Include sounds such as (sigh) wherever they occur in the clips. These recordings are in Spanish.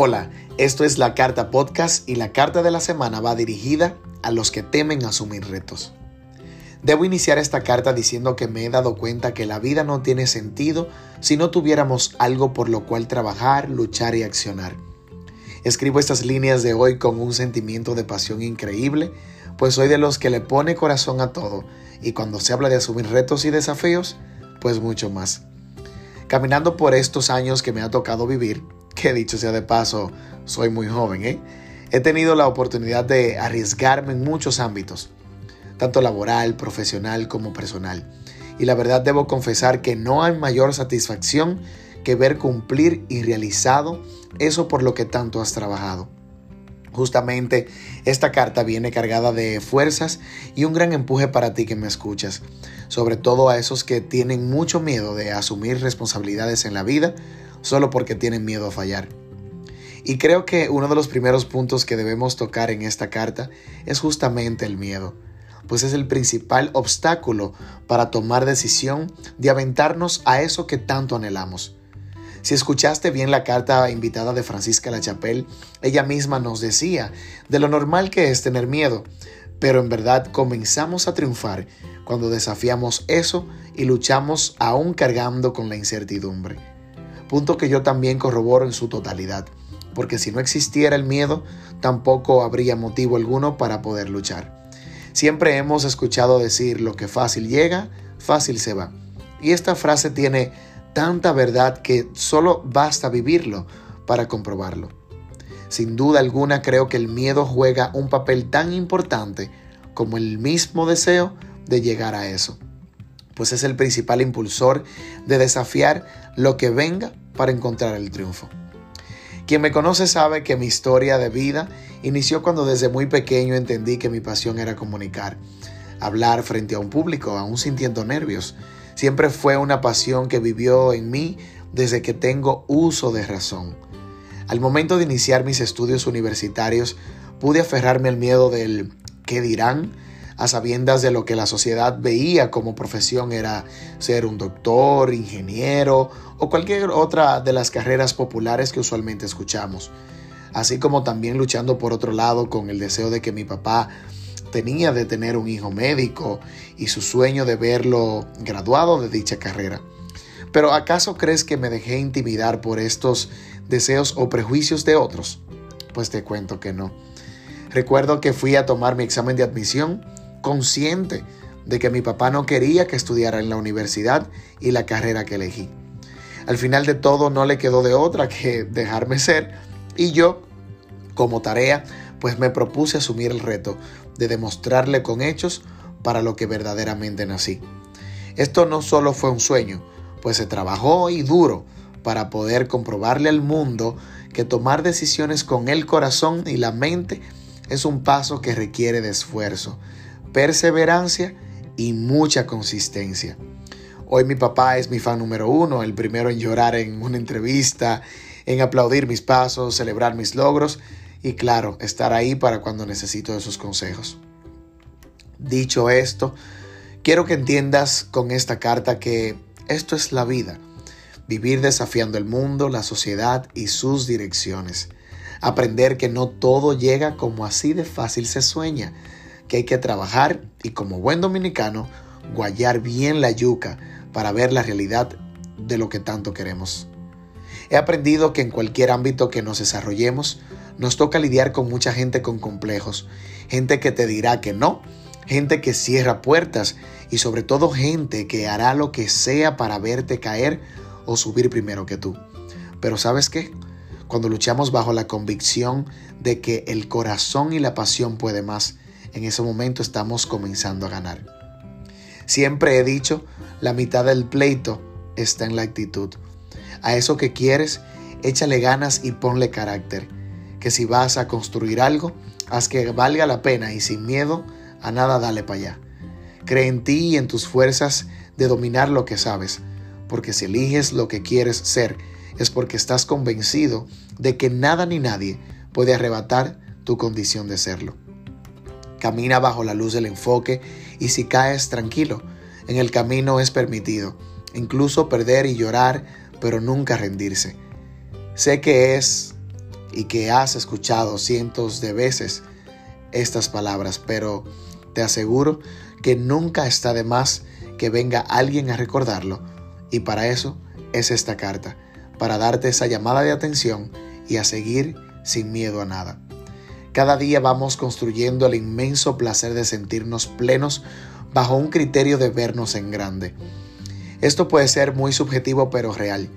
Hola, esto es la Carta Podcast y la carta de la semana va dirigida a los que temen asumir retos. Debo iniciar esta carta diciendo que me he dado cuenta que la vida no tiene sentido si no tuviéramos algo por lo cual trabajar, luchar y accionar. Escribo estas líneas de hoy con un sentimiento de pasión increíble, pues soy de los que le pone corazón a todo y cuando se habla de asumir retos y desafíos, pues mucho más. Caminando por estos años que me ha tocado vivir, que dicho sea de paso, soy muy joven, ¿eh? he tenido la oportunidad de arriesgarme en muchos ámbitos, tanto laboral, profesional como personal. Y la verdad debo confesar que no hay mayor satisfacción que ver cumplir y realizado eso por lo que tanto has trabajado. Justamente esta carta viene cargada de fuerzas y un gran empuje para ti que me escuchas, sobre todo a esos que tienen mucho miedo de asumir responsabilidades en la vida solo porque tienen miedo a fallar. Y creo que uno de los primeros puntos que debemos tocar en esta carta es justamente el miedo, pues es el principal obstáculo para tomar decisión de aventarnos a eso que tanto anhelamos. Si escuchaste bien la carta invitada de Francisca La Chapelle, ella misma nos decía de lo normal que es tener miedo, pero en verdad comenzamos a triunfar cuando desafiamos eso y luchamos aún cargando con la incertidumbre. Punto que yo también corroboro en su totalidad, porque si no existiera el miedo, tampoco habría motivo alguno para poder luchar. Siempre hemos escuchado decir lo que fácil llega, fácil se va. Y esta frase tiene tanta verdad que solo basta vivirlo para comprobarlo. Sin duda alguna creo que el miedo juega un papel tan importante como el mismo deseo de llegar a eso, pues es el principal impulsor de desafiar lo que venga para encontrar el triunfo. Quien me conoce sabe que mi historia de vida inició cuando desde muy pequeño entendí que mi pasión era comunicar, hablar frente a un público, aún sintiendo nervios, Siempre fue una pasión que vivió en mí desde que tengo uso de razón. Al momento de iniciar mis estudios universitarios, pude aferrarme al miedo del ¿qué dirán? A sabiendas de lo que la sociedad veía como profesión era ser un doctor, ingeniero o cualquier otra de las carreras populares que usualmente escuchamos. Así como también luchando por otro lado con el deseo de que mi papá tenía de tener un hijo médico y su sueño de verlo graduado de dicha carrera. Pero ¿acaso crees que me dejé intimidar por estos deseos o prejuicios de otros? Pues te cuento que no. Recuerdo que fui a tomar mi examen de admisión consciente de que mi papá no quería que estudiara en la universidad y la carrera que elegí. Al final de todo no le quedó de otra que (laughs) dejarme ser y yo, como tarea, pues me propuse asumir el reto de demostrarle con hechos para lo que verdaderamente nací. Esto no solo fue un sueño, pues se trabajó y duro para poder comprobarle al mundo que tomar decisiones con el corazón y la mente es un paso que requiere de esfuerzo, perseverancia y mucha consistencia. Hoy mi papá es mi fan número uno, el primero en llorar en una entrevista, en aplaudir mis pasos, celebrar mis logros y claro, estar ahí para cuando necesito esos consejos. Dicho esto, quiero que entiendas con esta carta que esto es la vida, vivir desafiando el mundo, la sociedad y sus direcciones. Aprender que no todo llega como así de fácil se sueña, que hay que trabajar y como buen dominicano, guayar bien la yuca para ver la realidad de lo que tanto queremos. He aprendido que en cualquier ámbito que nos desarrollemos, nos toca lidiar con mucha gente con complejos, gente que te dirá que no, gente que cierra puertas y sobre todo gente que hará lo que sea para verte caer o subir primero que tú. Pero ¿sabes qué? Cuando luchamos bajo la convicción de que el corazón y la pasión puede más, en ese momento estamos comenzando a ganar. Siempre he dicho, la mitad del pleito está en la actitud. A eso que quieres, échale ganas y ponle carácter que si vas a construir algo, haz que valga la pena y sin miedo a nada dale para allá. Cree en ti y en tus fuerzas de dominar lo que sabes, porque si eliges lo que quieres ser, es porque estás convencido de que nada ni nadie puede arrebatar tu condición de serlo. Camina bajo la luz del enfoque y si caes tranquilo, en el camino es permitido, incluso perder y llorar, pero nunca rendirse. Sé que es y que has escuchado cientos de veces estas palabras, pero te aseguro que nunca está de más que venga alguien a recordarlo y para eso es esta carta, para darte esa llamada de atención y a seguir sin miedo a nada. Cada día vamos construyendo el inmenso placer de sentirnos plenos bajo un criterio de vernos en grande. Esto puede ser muy subjetivo pero real.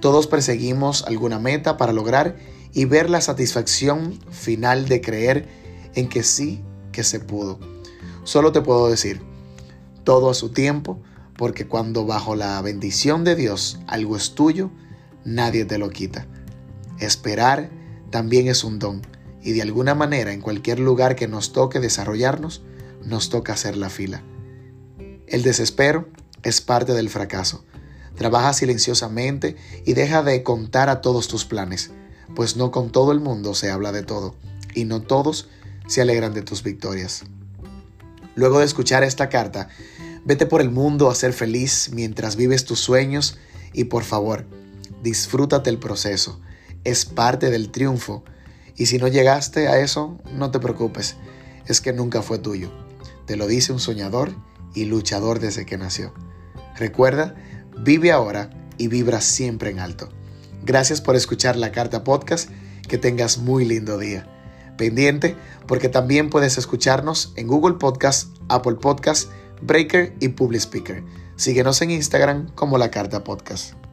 Todos perseguimos alguna meta para lograr y ver la satisfacción final de creer en que sí que se pudo. Solo te puedo decir, todo a su tiempo, porque cuando bajo la bendición de Dios algo es tuyo, nadie te lo quita. Esperar también es un don y de alguna manera en cualquier lugar que nos toque desarrollarnos, nos toca hacer la fila. El desespero es parte del fracaso. Trabaja silenciosamente y deja de contar a todos tus planes, pues no con todo el mundo se habla de todo, y no todos se alegran de tus victorias. Luego de escuchar esta carta, vete por el mundo a ser feliz mientras vives tus sueños y por favor, disfrútate el proceso. Es parte del triunfo. Y si no llegaste a eso, no te preocupes, es que nunca fue tuyo. Te lo dice un soñador y luchador desde que nació. Recuerda, vive ahora y vibra siempre en alto. Gracias por escuchar la carta podcast. Que tengas muy lindo día. Pendiente porque también puedes escucharnos en Google Podcast, Apple Podcast, Breaker y Public Speaker. Síguenos en Instagram como la carta podcast.